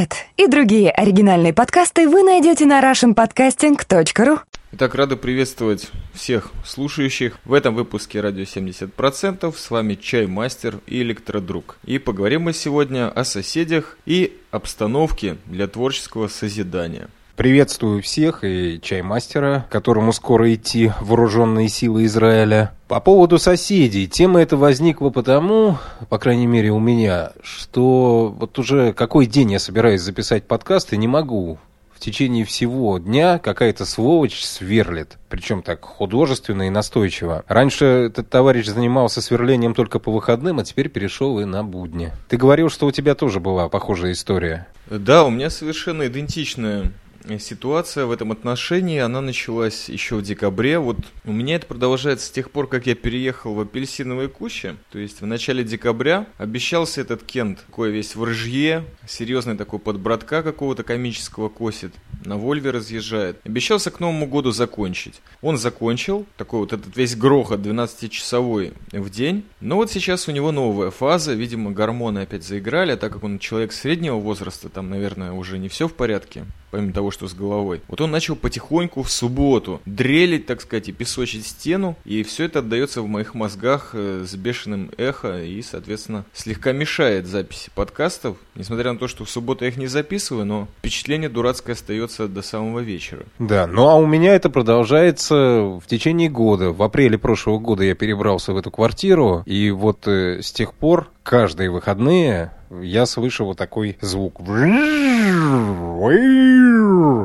Этот и другие оригинальные подкасты вы найдете на russianpodcasting.ru. Итак, рады приветствовать всех слушающих. В этом выпуске «Радио 70%» с вами Чаймастер и Электродруг. И поговорим мы сегодня о соседях и обстановке для творческого созидания. Приветствую всех и чаймастера, которому скоро идти вооруженные силы Израиля. По поводу соседей. Тема эта возникла потому, по крайней мере у меня, что вот уже какой день я собираюсь записать подкаст и не могу в течение всего дня какая-то сволочь сверлит. Причем так художественно и настойчиво. Раньше этот товарищ занимался сверлением только по выходным, а теперь перешел и на будни. Ты говорил, что у тебя тоже была похожая история. Да, у меня совершенно идентичная ситуация в этом отношении, она началась еще в декабре. Вот у меня это продолжается с тех пор, как я переехал в апельсиновые кущи. То есть в начале декабря обещался этот Кент, такой весь в рыжье, серьезный такой подбратка какого-то комического косит, на Вольве разъезжает. Обещался к Новому году закончить. Он закончил, такой вот этот весь грохот 12-часовой в день. Но вот сейчас у него новая фаза, видимо, гормоны опять заиграли, а так как он человек среднего возраста, там, наверное, уже не все в порядке помимо того, что с головой. Вот он начал потихоньку в субботу дрелить, так сказать, и песочить стену, и все это отдается в моих мозгах э, с бешеным эхо и, соответственно, слегка мешает записи подкастов, несмотря на то, что в субботу я их не записываю, но впечатление дурацкое остается до самого вечера. Да, ну а у меня это продолжается в течение года. В апреле прошлого года я перебрался в эту квартиру, и вот э, с тех пор каждые выходные я слышу вот такой звук.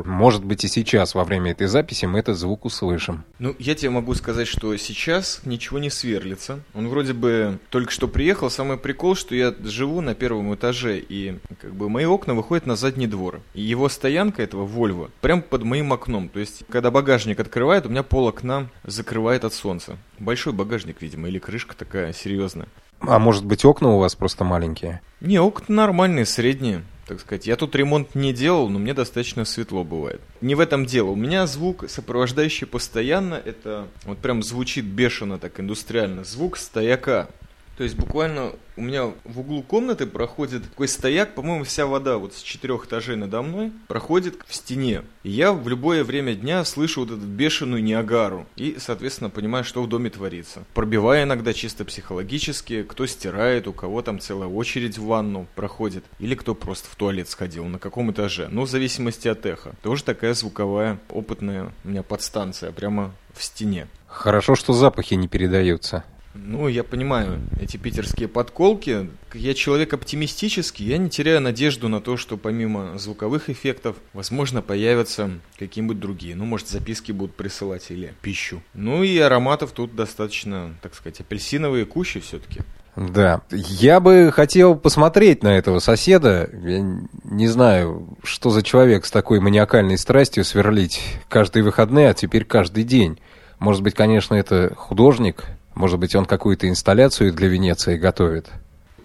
Может быть и сейчас во время этой записи мы этот звук услышим. Ну, я тебе могу сказать, что сейчас ничего не сверлится. Он вроде бы только что приехал. Самый прикол, что я живу на первом этаже, и как бы мои окна выходят на задний двор. И его стоянка этого Вольво прям под моим окном. То есть, когда багажник открывает, у меня пол окна закрывает от солнца. Большой багажник, видимо, или крышка такая серьезная. А может быть окна у вас просто маленькие? Не, окна нормальные, средние так сказать. Я тут ремонт не делал, но мне достаточно светло бывает. Не в этом дело. У меня звук, сопровождающий постоянно, это вот прям звучит бешено так индустриально. Звук стояка. То есть буквально у меня в углу комнаты проходит такой стояк, по-моему, вся вода вот с четырех этажей надо мной проходит в стене. И я в любое время дня слышу вот эту бешеную Ниагару и, соответственно, понимаю, что в доме творится. Пробивая иногда чисто психологически, кто стирает, у кого там целая очередь в ванну проходит, или кто просто в туалет сходил, на каком этаже. Ну, в зависимости от эха. Тоже такая звуковая, опытная у меня подстанция, прямо в стене. Хорошо, что запахи не передаются. Ну, я понимаю, эти питерские подколки. Я человек оптимистический, я не теряю надежду на то, что помимо звуковых эффектов, возможно, появятся какие-нибудь другие. Ну, может, записки будут присылать или пищу. Ну и ароматов тут достаточно, так сказать, апельсиновые кущи все-таки. Да, я бы хотел посмотреть на этого соседа. Я не знаю, что за человек с такой маниакальной страстью сверлить каждые выходные, а теперь каждый день. Может быть, конечно, это художник, может быть, он какую-то инсталляцию для Венеции готовит?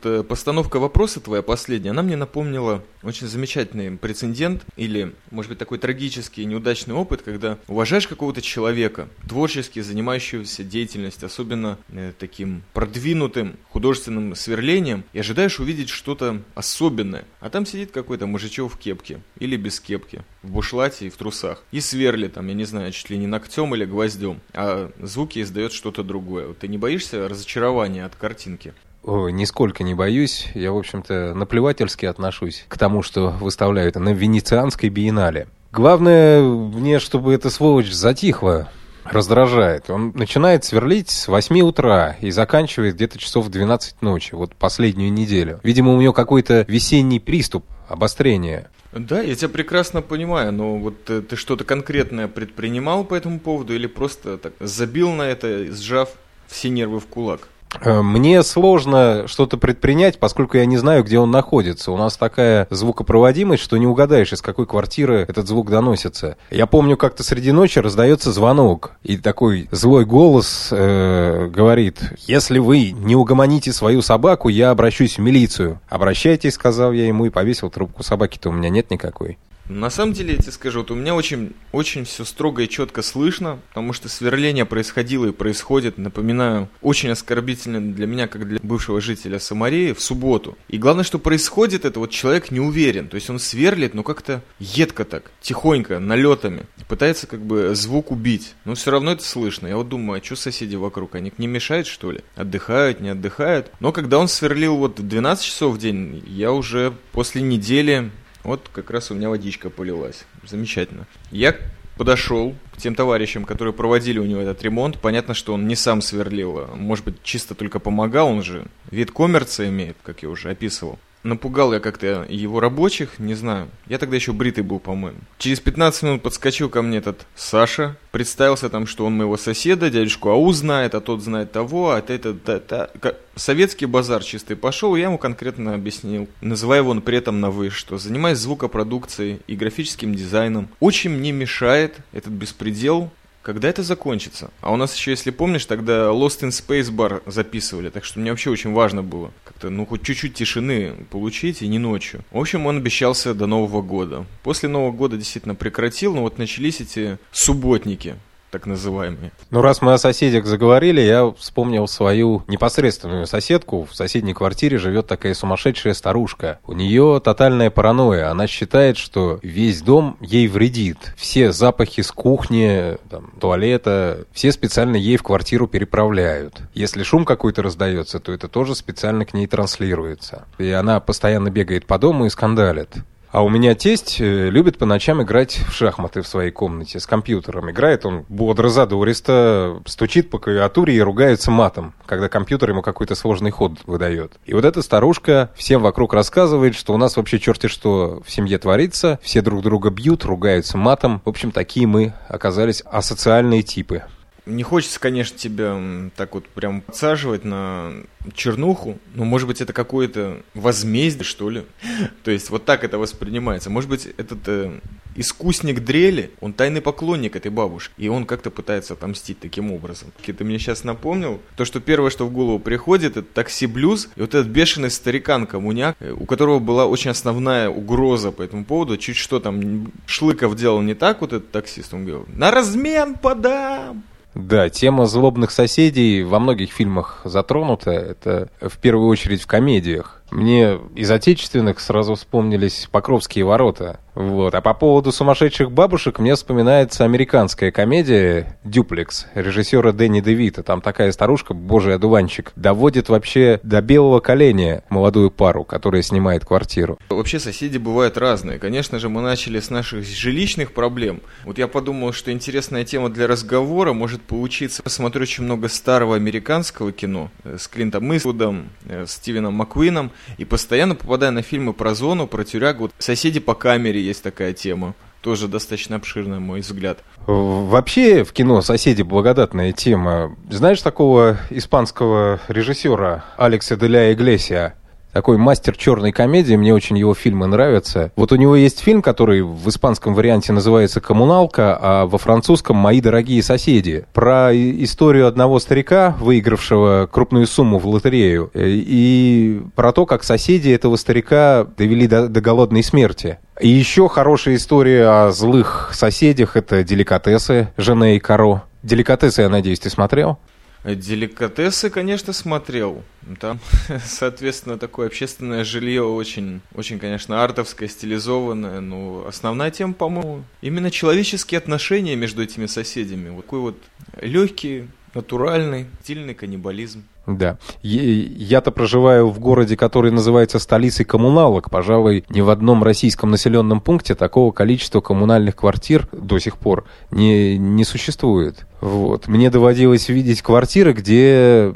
Э, постановка вопроса твоя последняя, она мне напомнила очень замечательный прецедент или, может быть, такой трагический неудачный опыт, когда уважаешь какого-то человека, творчески занимающегося деятельностью, особенно э, таким продвинутым художественным сверлением, и ожидаешь увидеть что-то особенное. А там сидит какой-то мужичок в кепке или без кепки, в бушлате и в трусах, и сверлит там, я не знаю, чуть ли не ногтем или гвоздем, а звуки издает что-то другое. Ты не боишься разочарования от картинки? Ой, нисколько не боюсь. Я, в общем-то, наплевательски отношусь к тому, что выставляют на Венецианской биеннале. Главное мне, чтобы эта сволочь затихла. Раздражает. Он начинает сверлить с 8 утра и заканчивает где-то часов в 12 ночи. Вот последнюю неделю. Видимо, у него какой-то весенний приступ, обострение. Да, я тебя прекрасно понимаю, но вот ты, ты что-то конкретное предпринимал по этому поводу или просто так забил на это, сжав все нервы в кулак? Э, мне сложно что-то предпринять, поскольку я не знаю, где он находится. У нас такая звукопроводимость, что не угадаешь, из какой квартиры этот звук доносится. Я помню, как-то среди ночи раздается звонок, и такой злой голос э, говорит, если вы не угомоните свою собаку, я обращусь в милицию. Обращайтесь, сказал я ему, и повесил трубку. Собаки-то у меня нет никакой. На самом деле, я тебе скажу, вот у меня очень, очень все строго и четко слышно, потому что сверление происходило и происходит, напоминаю, очень оскорбительно для меня, как для бывшего жителя Самарии, в субботу. И главное, что происходит, это вот человек не уверен, то есть он сверлит, но как-то едко так, тихонько, налетами, пытается как бы звук убить, но все равно это слышно. Я вот думаю, а что соседи вокруг, они не мешают что ли? Отдыхают, не отдыхают? Но когда он сверлил вот 12 часов в день, я уже после недели вот как раз у меня водичка полилась. Замечательно. Я подошел к тем товарищам, которые проводили у него этот ремонт. Понятно, что он не сам сверлил, а может быть, чисто только помогал. Он же вид коммерции имеет, как я уже описывал. Напугал я как-то его рабочих, не знаю. Я тогда еще бритый был, по-моему. Через 15 минут подскочил ко мне этот Саша. Представился там, что он моего соседа, дядюшку Ау знает, а тот знает того, а это, это, это. Советский базар чистый пошел, я ему конкретно объяснил, называя его при этом на вы, что занимаясь звукопродукцией и графическим дизайном, очень мне мешает этот беспредел когда это закончится? А у нас еще, если помнишь, тогда Lost in Space Bar записывали, так что мне вообще очень важно было как-то, ну, хоть чуть-чуть тишины получить, и не ночью. В общем, он обещался до Нового года. После Нового года действительно прекратил, но вот начались эти субботники так называемые. Ну, раз мы о соседях заговорили, я вспомнил свою непосредственную соседку. В соседней квартире живет такая сумасшедшая старушка. У нее тотальная паранойя. Она считает, что весь дом ей вредит. Все запахи с кухни, там, туалета, все специально ей в квартиру переправляют. Если шум какой-то раздается, то это тоже специально к ней транслируется. И она постоянно бегает по дому и скандалит. А у меня тесть э, любит по ночам играть в шахматы в своей комнате с компьютером. Играет он бодро, задористо, стучит по клавиатуре и ругается матом, когда компьютер ему какой-то сложный ход выдает. И вот эта старушка всем вокруг рассказывает, что у нас вообще черти что в семье творится, все друг друга бьют, ругаются матом. В общем, такие мы оказались асоциальные типы. Не хочется, конечно, тебя так вот прям подсаживать на чернуху, но может быть это какое-то возмездие, что ли. То есть вот так это воспринимается. Может быть этот э, искусник дрели, он тайный поклонник этой бабушки, и он как-то пытается отомстить таким образом. Ты мне сейчас напомнил, то, что первое, что в голову приходит, это такси-блюз, и вот этот бешеный старикан-коммуняк, э, у которого была очень основная угроза по этому поводу, чуть что там Шлыков делал не так, вот этот таксист, он говорил, на размен подам, да, тема злобных соседей во многих фильмах затронута. Это в первую очередь в комедиях. Мне из отечественных сразу вспомнились Покровские ворота. Вот. А по поводу сумасшедших бабушек мне вспоминается американская комедия «Дюплекс» режиссера Дэнни Девита. Там такая старушка, божий одуванчик, доводит вообще до белого коленя молодую пару, которая снимает квартиру. Вообще соседи бывают разные. Конечно же, мы начали с наших жилищных проблем. Вот я подумал, что интересная тема для разговора может получиться. Посмотрю очень много старого американского кино э, с Клинтом Иствудом, э, Стивеном Маккуином. И постоянно попадая на фильмы про зону, про тюрягу, «Соседи по камере» есть такая тема. Тоже достаточно обширная, мой взгляд. Вообще в кино «Соседи» благодатная тема. Знаешь такого испанского режиссера Алекса Деля Иглесия? Такой мастер черной комедии, мне очень его фильмы нравятся. Вот у него есть фильм, который в испанском варианте называется «Коммуналка», а во французском «Мои дорогие соседи». Про историю одного старика, выигравшего крупную сумму в лотерею, э, и про то, как соседи этого старика довели до, до голодной смерти. И еще хорошая история о злых соседях – это «Деликатесы» Жене и Каро. «Деликатесы», я надеюсь, ты смотрел? Деликатесы, конечно, смотрел. Там, соответственно, такое общественное жилье очень, очень, конечно, артовское, стилизованное. Но основная тема, по-моему, именно человеческие отношения между этими соседями. Вот такой вот легкий, натуральный, стильный каннибализм. Да. Я-то проживаю в городе, который называется столицей коммуналок. Пожалуй, ни в одном российском населенном пункте такого количества коммунальных квартир до сих пор не, не существует. Вот. Мне доводилось видеть квартиры, где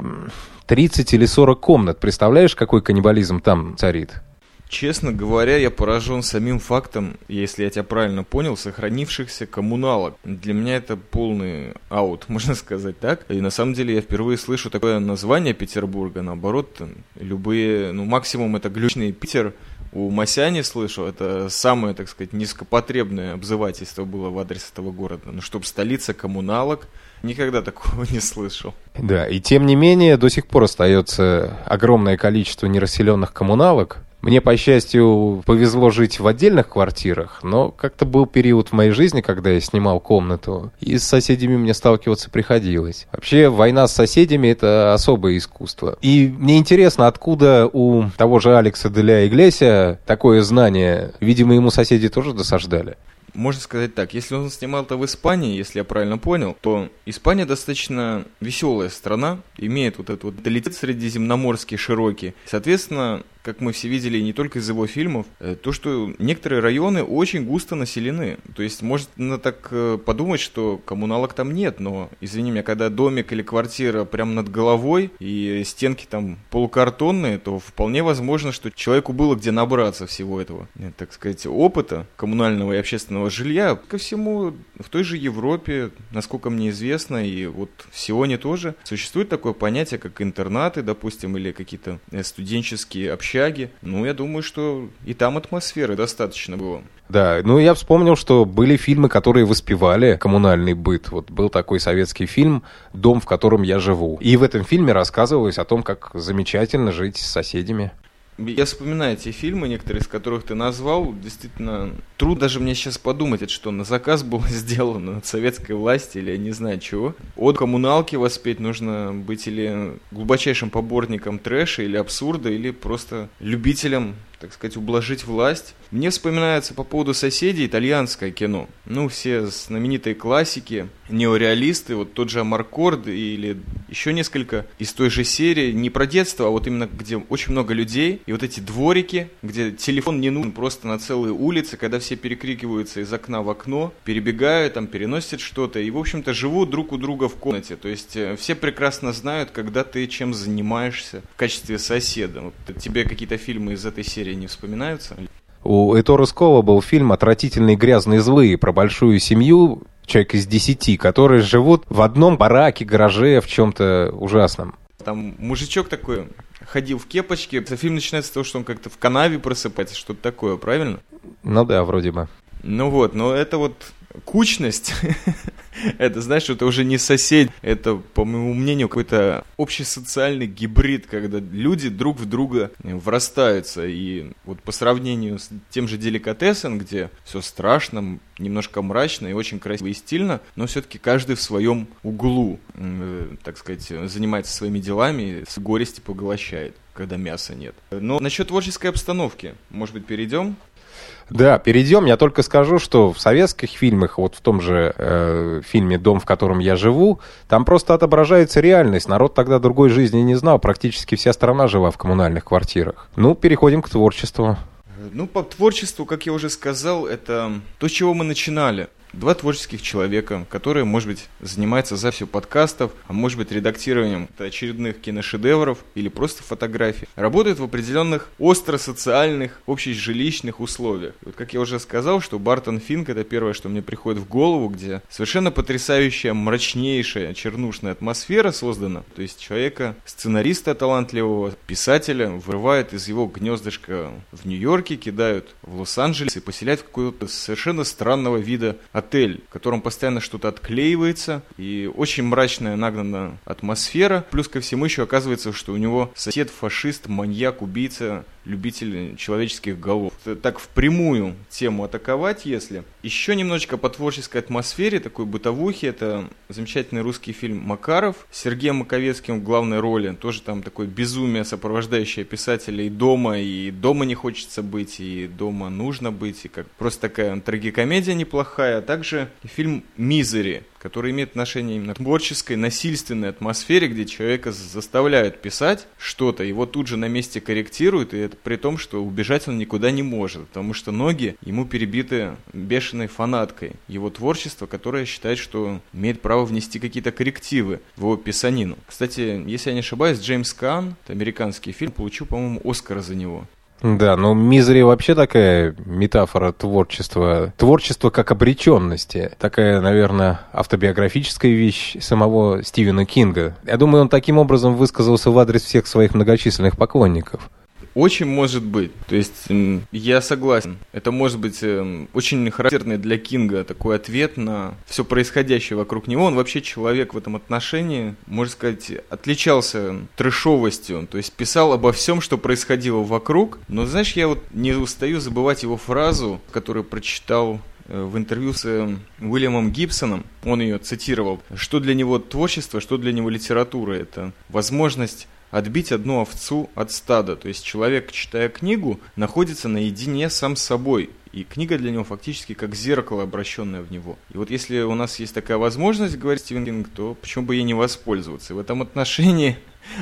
30 или 40 комнат. Представляешь, какой каннибализм там царит? Честно говоря, я поражен самим фактом, если я тебя правильно понял, сохранившихся коммуналок. Для меня это полный аут, можно сказать так. И на самом деле я впервые слышу такое название Петербурга. Наоборот, любые, ну максимум это глючный Питер. У Масяни слышу, это самое, так сказать, низкопотребное обзывательство было в адрес этого города. Но ну, чтобы столица коммуналок, Никогда такого не слышал. Да, и тем не менее, до сих пор остается огромное количество нерасселенных коммуналок, Мне, по счастью, повезло жить в отдельных квартирах, но как-то был период в моей жизни, когда я снимал комнату, и с соседями мне сталкиваться приходилось. Вообще, война с соседями — это особое искусство. И мне интересно, откуда у того же Алекса Деля Иглесия такое знание? Видимо, ему соседи тоже досаждали можно сказать так, если он снимал это в Испании, если я правильно понял, то Испания достаточно веселая страна, имеет вот этот вот долетит средиземноморский широкий. Соответственно, как мы все видели не только из его фильмов, э, то, что некоторые районы очень густо населены. То есть можно так э, подумать, что коммуналок там нет, но, извини меня, когда домик или квартира прямо над головой и стенки там полукартонные, то вполне возможно, что человеку было где набраться всего этого, э, так сказать, опыта коммунального и общественного жилья. Ко всему, в той же Европе, насколько мне известно, и вот в Сионе тоже, существует такое понятие, как интернаты, допустим, или какие-то студенческие общения общаги. Ну, я думаю, что и там атмосферы достаточно было. Да, ну я вспомнил, что были фильмы, которые воспевали коммунальный быт. Вот был такой советский фильм «Дом, в котором я живу». И в этом фильме рассказывалось о том, как замечательно жить с соседями. Я вспоминаю эти фильмы, некоторые из которых ты назвал. Действительно, трудно даже мне сейчас подумать, это что, на заказ было сделано от советской власти или я не знаю чего. От коммуналки воспеть нужно быть или глубочайшим поборником трэша или абсурда, или просто любителем так сказать, ублажить власть. Мне вспоминается по поводу соседей итальянское кино. Ну, все знаменитые классики, неореалисты, вот тот же Амаркорд или еще несколько из той же серии, не про детство, а вот именно где очень много людей, и вот эти дворики, где телефон не нужен просто на целые улицы, когда все перекрикиваются из окна в окно, перебегают, там, переносят что-то, и, в общем-то, живут друг у друга в комнате. То есть э, все прекрасно знают, когда ты чем занимаешься в качестве соседа. Вот тебе какие-то фильмы из этой серии не вспоминаются? У Этора Скова был фильм «Отвратительные грязные злые» про большую семью, человек из десяти, которые живут в одном бараке, гараже, в чем-то ужасном. Там мужичок такой ходил в кепочке. Фильм начинается с того, что он как-то в канаве просыпается, что-то такое, правильно? Ну да, вроде бы. Ну вот, но это вот кучность, это, знаешь, это уже не сосед, это, по моему мнению, какой-то общесоциальный гибрид, когда люди друг в друга врастаются. И вот по сравнению с тем же деликатесом, где все страшно, немножко мрачно и очень красиво и стильно, но все-таки каждый в своем углу, э, так сказать, занимается своими делами, с горести поглощает когда мяса нет. Но насчет творческой обстановки, может быть, перейдем? Да, перейдем. Я только скажу, что в советских фильмах, вот в том же э, фильме «Дом, в котором я живу», там просто отображается реальность. Народ тогда другой жизни не знал. Практически вся страна жила в коммунальных квартирах. Ну, переходим к творчеству. Ну, по творчеству, как я уже сказал, это то, с чего мы начинали два творческих человека, которые, может быть, занимаются за все подкастов, а может быть, редактированием очередных киношедевров или просто фотографий, работают в определенных остро-социальных, общежилищных условиях. И вот как я уже сказал, что Бартон Финк это первое, что мне приходит в голову, где совершенно потрясающая, мрачнейшая, чернушная атмосфера создана. То есть человека, сценариста талантливого, писателя, вырывают из его гнездышка в Нью-Йорке, кидают в Лос-Анджелес и поселяют в какого-то совершенно странного вида отель, в котором постоянно что-то отклеивается, и очень мрачная нагнана атмосфера. Плюс ко всему еще оказывается, что у него сосед фашист, маньяк, убийца, любитель человеческих голов. Так впрямую тему атаковать, если. Еще немножечко по творческой атмосфере, такой бытовухи, это замечательный русский фильм «Макаров» с Сергеем Маковецким в главной роли. Тоже там такое безумие, сопровождающее писателя и дома, и дома не хочется быть, и дома нужно быть, и как просто такая трагикомедия неплохая. А также фильм «Мизери», который имеет отношение именно к творческой, насильственной атмосфере, где человека заставляют писать что-то, его тут же на месте корректируют, и это при том, что убежать он никуда не может, потому что ноги ему перебиты бешеной фанаткой его творчества, которое считает, что имеет право внести какие-то коррективы в его писанину. Кстати, если я не ошибаюсь, Джеймс Кан, это американский фильм, получил, по-моему, Оскара за него. Да, но «Мизери» вообще такая метафора творчества. Творчество как обреченности. Такая, наверное, автобиографическая вещь самого Стивена Кинга. Я думаю, он таким образом высказался в адрес всех своих многочисленных поклонников. Очень может быть. То есть я согласен. Это может быть эм, очень характерный для Кинга такой ответ на все происходящее вокруг него. Он вообще человек в этом отношении, можно сказать, отличался трешовостью. То есть писал обо всем, что происходило вокруг. Но знаешь, я вот не устаю забывать его фразу, которую прочитал э, в интервью с эм, Уильямом Гибсоном, он ее цитировал, что для него творчество, что для него литература. Это возможность отбить одну овцу от стада. То есть человек, читая книгу, находится наедине сам с собой. И книга для него фактически как зеркало, обращенное в него. И вот если у нас есть такая возможность, говорит Стивен Кинг, то почему бы ей не воспользоваться? И в этом отношении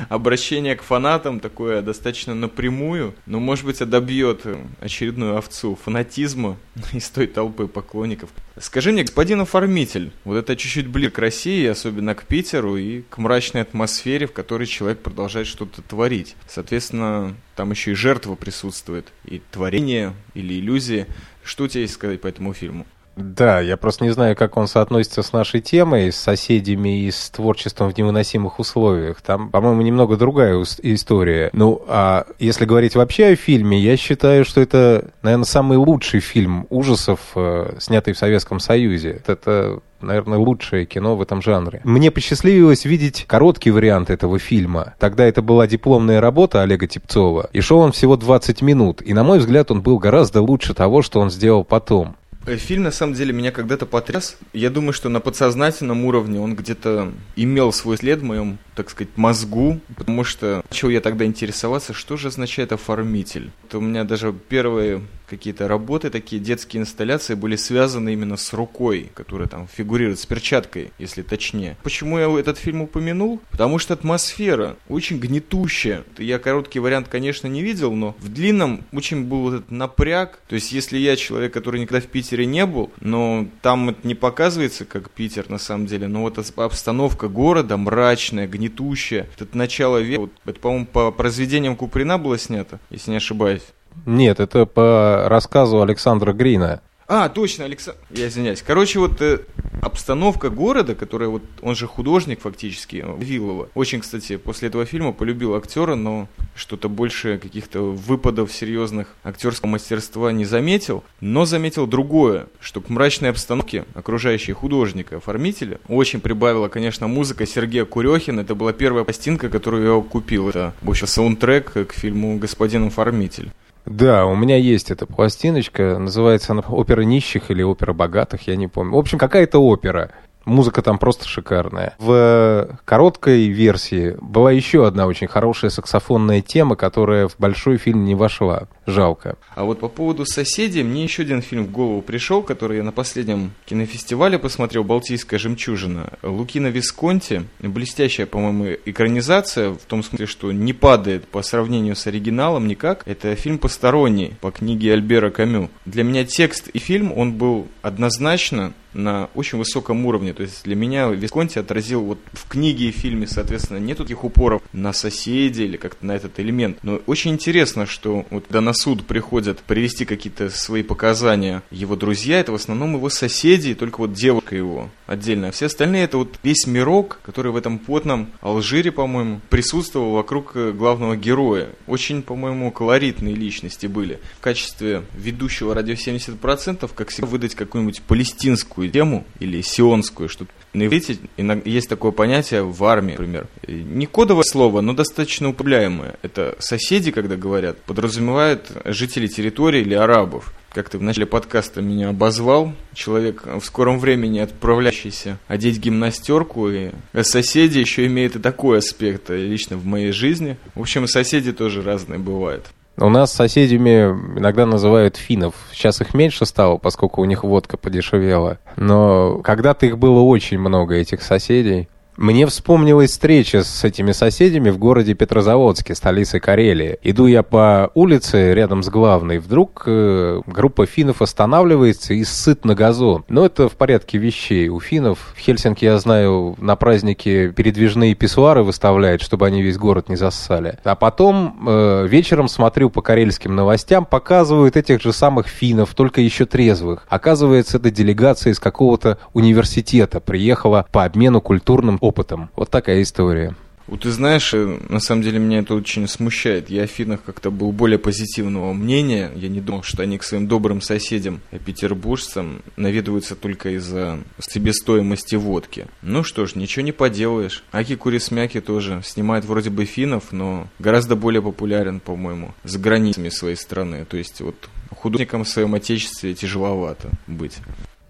обращение к фанатам такое достаточно напрямую, но, может быть, добьет очередную овцу фанатизма из той толпы поклонников. Скажи мне, господин оформитель, вот это чуть-чуть ближе к России, особенно к Питеру и к мрачной атмосфере, в которой человек продолжает что-то творить. Соответственно, там еще и жертва присутствует, и творение или иллюзия. Что у тебя есть сказать по этому фильму? Да, я просто не знаю, как он соотносится с нашей темой, с соседями и с творчеством в невыносимых условиях. Там, по-моему, немного другая история. Ну, а если говорить вообще о фильме, я считаю, что это, наверное, самый лучший фильм ужасов, э, снятый в Советском Союзе. Это наверное, лучшее кино в этом жанре. Мне посчастливилось видеть короткий вариант этого фильма. Тогда это была дипломная работа Олега Типцова, и шел он всего 20 минут. И, на мой взгляд, он был гораздо лучше того, что он сделал потом. Э, фильм, на самом деле, меня когда-то потряс. Я думаю, что на подсознательном уровне он где-то имел свой след в моем, так сказать, мозгу, потому что начал я тогда интересоваться, что же означает оформитель. Это у меня даже первые какие-то работы, такие детские инсталляции были связаны именно с рукой, которая там фигурирует, с перчаткой, если точнее. Почему я этот фильм упомянул? Потому что атмосфера очень гнетущая. Я короткий вариант, конечно, не видел, но в длинном очень был этот напряг. То есть, если я человек, который никогда в Питере не был, но там это не показывается, как Питер на самом деле, но вот обстановка города мрачная, гнетущая. Это начало века, вот, это, по-моему, по произведениям Куприна было снято, если не ошибаюсь. Нет, это по рассказу Александра Грина. А, точно, Александр. Я извиняюсь. Короче, вот э, обстановка города, которая вот, он же художник фактически, Виллова. Очень, кстати, после этого фильма полюбил актера, но что-то больше каких-то выпадов серьезных актерского мастерства не заметил. Но заметил другое, что к мрачной обстановке окружающей художника, оформителя, очень прибавила, конечно, музыка Сергея Курехина. Это была первая пластинка, которую я купил. Это, в общем, саундтрек к фильму «Господин оформитель». Да, у меня есть эта пластиночка, называется она «Опера нищих» или «Опера богатых», я не помню. В общем, какая-то опера. Музыка там просто шикарная. В короткой версии была еще одна очень хорошая саксофонная тема, которая в большой фильм не вошла. Жалко. А вот по поводу соседей, мне еще один фильм в голову пришел, который я на последнем кинофестивале посмотрел, «Балтийская жемчужина». Лукина Висконти, блестящая, по-моему, экранизация, в том смысле, что не падает по сравнению с оригиналом никак. Это фильм посторонний по книге Альбера Камю. Для меня текст и фильм, он был однозначно на очень высоком уровне. То есть для меня Висконти отразил вот в книге и фильме, соответственно, нет таких упоров на соседей или как-то на этот элемент. Но очень интересно, что вот когда на суд приходят привести какие-то свои показания его друзья, это в основном его соседи, только вот девушка его отдельно. А все остальные это вот весь мирок, который в этом потном Алжире, по-моему, присутствовал вокруг э, главного героя. Очень, по-моему, колоритные личности были. В качестве ведущего радио 70% как всегда выдать какую-нибудь палестинскую арабскую тему или сионскую, что на иврите есть такое понятие в армии, например. Не кодовое слово, но достаточно употребляемое. Это соседи, когда говорят, подразумевают жителей территории или арабов. Как ты в начале подкаста меня обозвал, человек в скором времени отправляющийся одеть гимнастерку, и соседи еще имеют и такой аспект лично в моей жизни. В общем, соседи тоже разные бывают. У нас соседями иногда называют финнов. Сейчас их меньше стало, поскольку у них водка подешевела. Но когда-то их было очень много, этих соседей. Мне вспомнилась встреча с этими соседями в городе Петрозаводске, столице Карелии. Иду я по улице рядом с главной, вдруг э, группа финнов останавливается и сыт на газон. Но это в порядке вещей. У финнов в Хельсинки, я знаю, на празднике передвижные писсуары выставляют, чтобы они весь город не зассали. А потом э, вечером смотрю по карельским новостям, показывают этих же самых финнов, только еще трезвых. Оказывается, это делегация из какого-то университета приехала по обмену культурным опытом. Вот такая история. Вот ты знаешь, э, на самом деле меня это очень смущает. Я о финнах как-то был более позитивного мнения. Я не думал, что они к своим добрым соседям, э, петербуржцам, наведываются только из-за себестоимости водки. Ну что ж, ничего не поделаешь. Аки Курисмяки тоже снимает вроде бы финнов, но гораздо более популярен, по-моему, за границами своей страны. То есть вот художникам в своем отечестве тяжеловато быть.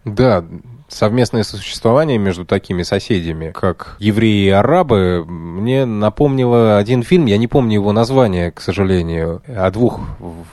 Да, совместное сосуществование между такими соседями, как евреи и арабы, мне напомнило один фильм, я не помню его название, к сожалению, о двух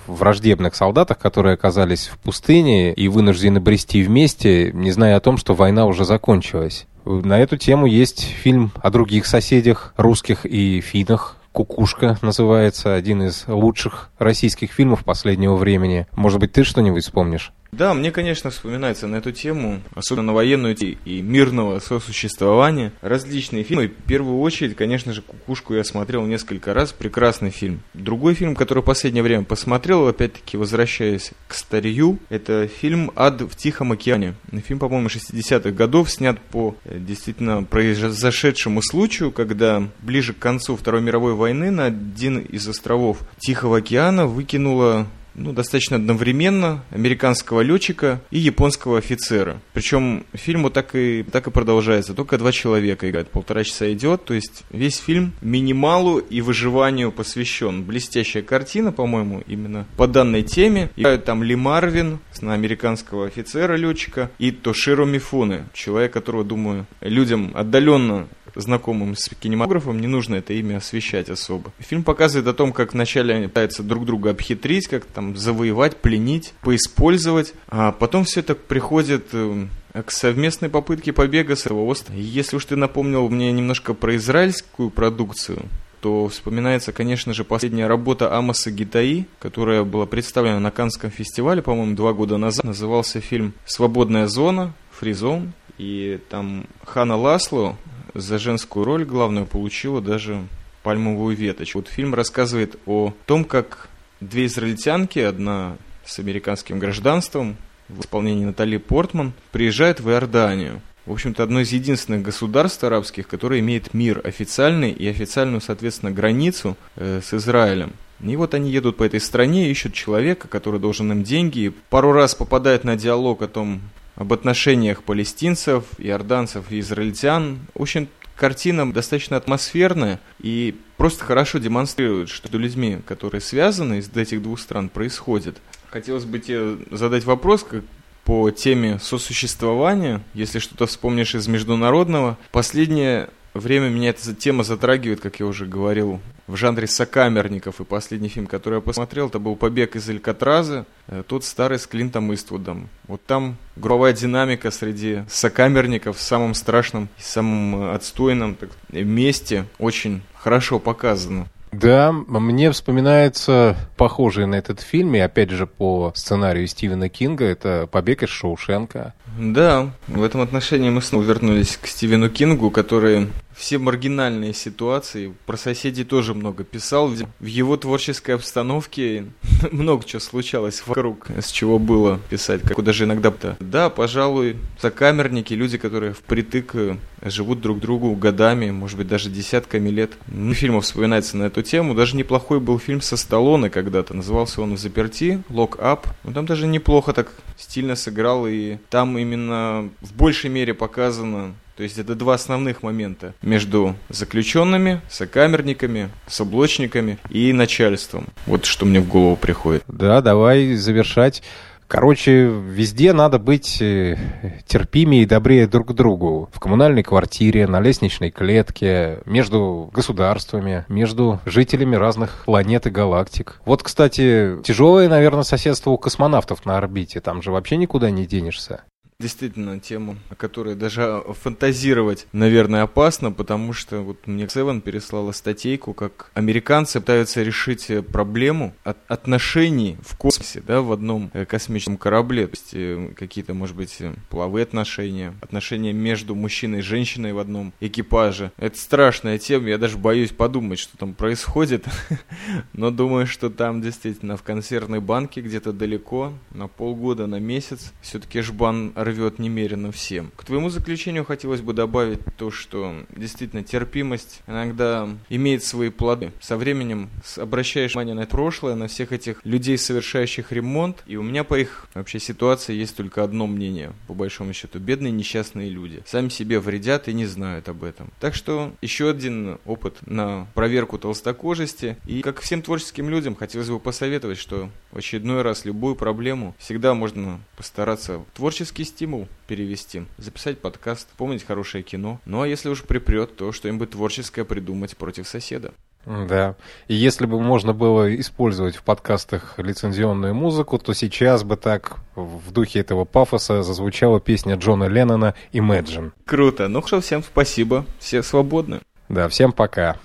враждебных солдатах, которые оказались в пустыне и вынуждены брести вместе, не зная о том, что война уже закончилась. На эту тему есть фильм о других соседях, русских и финнах, «Кукушка» называется, один из лучших российских фильмов последнего времени. Может быть, ты что-нибудь вспомнишь? Да, мне, конечно, вспоминается на эту тему, особенно на военную и мирного сосуществования, различные фильмы. В первую очередь, конечно же, «Кукушку» я смотрел несколько раз, прекрасный фильм. Другой фильм, который в последнее время посмотрел, опять-таки возвращаясь к старью, это фильм «Ад в Тихом океане». Фильм, по-моему, 60-х годов, снят по э, действительно произошедшему случаю, когда ближе к концу Второй мировой войны на один из островов Тихого океана выкинула ну, достаточно одновременно американского летчика и японского офицера. Причем фильм вот так и, так и продолжается. Только два человека играют. Полтора часа идет. То есть весь фильм минималу и выживанию посвящен. Блестящая картина, по-моему, именно по данной теме. Играют там Ли Марвин, на американского офицера-летчика, и Тоширо Мифуны, человек, которого, думаю, людям отдаленно знакомым с кинематографом, не нужно это имя освещать особо. Фильм показывает о том, как вначале они пытаются друг друга обхитрить, как там завоевать, пленить, поиспользовать, а потом все это приходит э, к совместной попытке побега с этого острова. Если уж ты напомнил мне немножко про израильскую продукцию, то вспоминается, конечно же, последняя работа Амоса Гитаи, которая была представлена на Канском фестивале, по-моему, два года назад. Назывался фильм «Свободная зона», «Фризон». И там Хана Ласло за женскую роль главную получила даже пальмовую веточку. Вот фильм рассказывает о том, как две израильтянки, одна с американским гражданством, в исполнении Натали Портман, приезжают в Иорданию. В общем-то, одно из единственных государств арабских, которое имеет мир официальный и официальную, соответственно, границу э, с Израилем. И вот они едут по этой стране, ищут человека, который должен им деньги. Пару раз попадают на диалог о том, об отношениях палестинцев, иорданцев и израильтян. В общем, картина достаточно атмосферная и просто хорошо демонстрирует, что между людьми, которые связаны из этих двух стран, происходит. Хотелось бы тебе задать вопрос, как по теме сосуществования, если что-то вспомнишь из международного. Последнее время меня эта тема затрагивает, как я уже говорил, в жанре сокамерников. И последний фильм, который я посмотрел, это был «Побег из Алькатраза», э, тот старый с Клинтом Иствудом. Вот там групповая динамика среди сокамерников в самом страшном и самом э, отстойном так, месте очень хорошо показана. Да, мне вспоминается похожий на этот фильм, и опять же по сценарию Стивена Кинга, это «Побег из Шоушенка». Да, в этом отношении мы снова вернулись к Стивену Кингу, который все маргинальные ситуации. Про соседей тоже много писал. В его творческой обстановке много чего случалось вокруг, с чего было писать, как даже иногда-то. Да, пожалуй, сокамерники, люди, которые впритык э, живут друг другу годами, может быть, даже десятками лет. Ну, фильмов вспоминается на эту тему. Даже неплохой был фильм со Сталлоне когда-то. Назывался он «В заперти», «Lock Up». Ну, там даже неплохо так стильно сыграл, и там именно в большей мере показано то есть это два основных момента между заключенными, сокамерниками, соблочниками и начальством. Вот что мне в голову приходит. Да, давай завершать. Короче, везде надо быть э, терпимее и добрее друг к другу. В коммунальной квартире, на лестничной клетке, между государствами, между жителями разных планет и галактик. Вот, кстати, тяжелое, наверное, соседство у космонавтов на орбите. Там же вообще никуда не денешься действительно тему, о которой даже фантазировать, наверное, опасно, потому что вот мне Севен переслала статейку, как американцы пытаются решить э, проблему от отношений в космосе, да, в одном э, космическом корабле, то есть э, какие-то, может быть, половые отношения, отношения между мужчиной и женщиной в одном экипаже. Это страшная тема, я даже боюсь подумать, что там происходит, но думаю, что там действительно в консервной банке где-то далеко, на полгода, на месяц, все-таки жбан рвет немерено всем. К твоему заключению хотелось бы добавить то, что действительно терпимость иногда имеет свои плоды. Со временем обращаешь внимание на прошлое, на всех этих людей, совершающих ремонт, и у меня по их вообще ситуации есть только одно мнение, по большому счету. Бедные несчастные люди. Сами себе вредят и не знают об этом. Так что еще один опыт на проверку толстокожести. И как всем творческим людям хотелось бы посоветовать, что в очередной раз любую проблему всегда можно постараться творческий стимул перевести, записать подкаст, помнить хорошее кино. Ну а если уж припрет, то что-нибудь творческое придумать против соседа. Да. И если бы можно было использовать в подкастах лицензионную музыку, то сейчас бы так в духе этого пафоса зазвучала песня Джона Леннона «Imagine». Круто. Ну что, всем спасибо. Все свободны. Да, всем пока.